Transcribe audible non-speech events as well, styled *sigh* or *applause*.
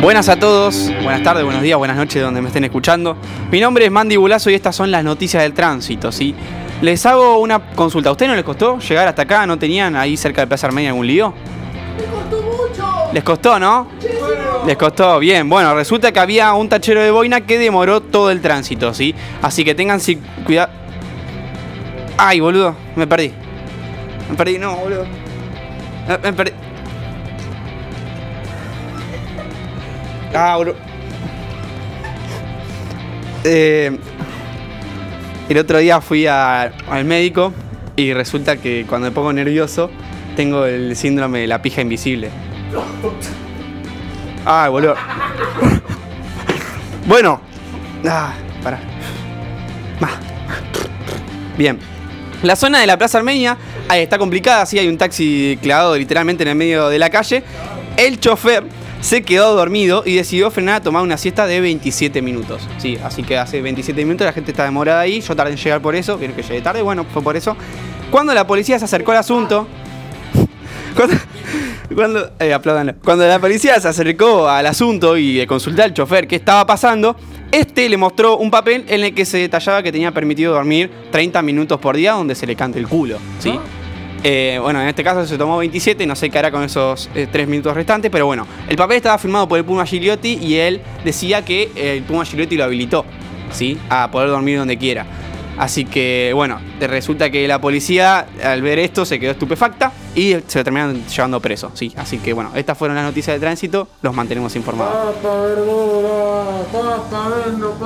Buenas a todos, buenas tardes, buenos días, buenas noches donde me estén escuchando. Mi nombre es Mandy Bulazo y estas son las noticias del tránsito, ¿sí? Les hago una consulta. ¿A ustedes no les costó llegar hasta acá? ¿No tenían ahí cerca de Plaza Armenia algún lío? ¡Me costó mucho! ¿Les costó, no? Les costó, bien. Bueno, resulta que había un tachero de boina que demoró todo el tránsito, ¿sí? Así que tengan si- cuidado. Ay, boludo, me perdí. Me perdí, no, boludo. Me, me perdí. Ah, boludo. Eh, el otro día fui al médico y resulta que cuando me pongo nervioso tengo el síndrome de la pija invisible. Ah, boludo. Bueno. Ah, pará. Bien. La zona de la Plaza Armenia está complicada, sí, hay un taxi clavado literalmente en el medio de la calle. El chofer se quedó dormido y decidió frenar a tomar una siesta de 27 minutos. Sí, así que hace 27 minutos la gente está demorada ahí, yo tardé en llegar por eso, vieron que llegué tarde, bueno, fue por eso. Cuando la policía se acercó al asunto, *laughs* cuando, cuando, eh. Cuando la policía se acercó al asunto y le consultó al chofer qué estaba pasando, este le mostró un papel en el que se detallaba que tenía permitido dormir 30 minutos por día donde se le cante el culo, ¿sí? Eh, bueno, en este caso se tomó 27, no sé qué hará con esos 3 minutos restantes, pero bueno, el papel estaba firmado por el Puma Gigliotti y él decía que eh, el Puma Gigliotti lo habilitó, ¿sí? A poder dormir donde quiera. Así que, bueno, resulta que la policía al ver esto se quedó estupefacta y se lo terminaron llevando preso, sí. Así que, bueno, estas fueron las noticias de tránsito, los mantenemos informados. Papa, papa, vendo.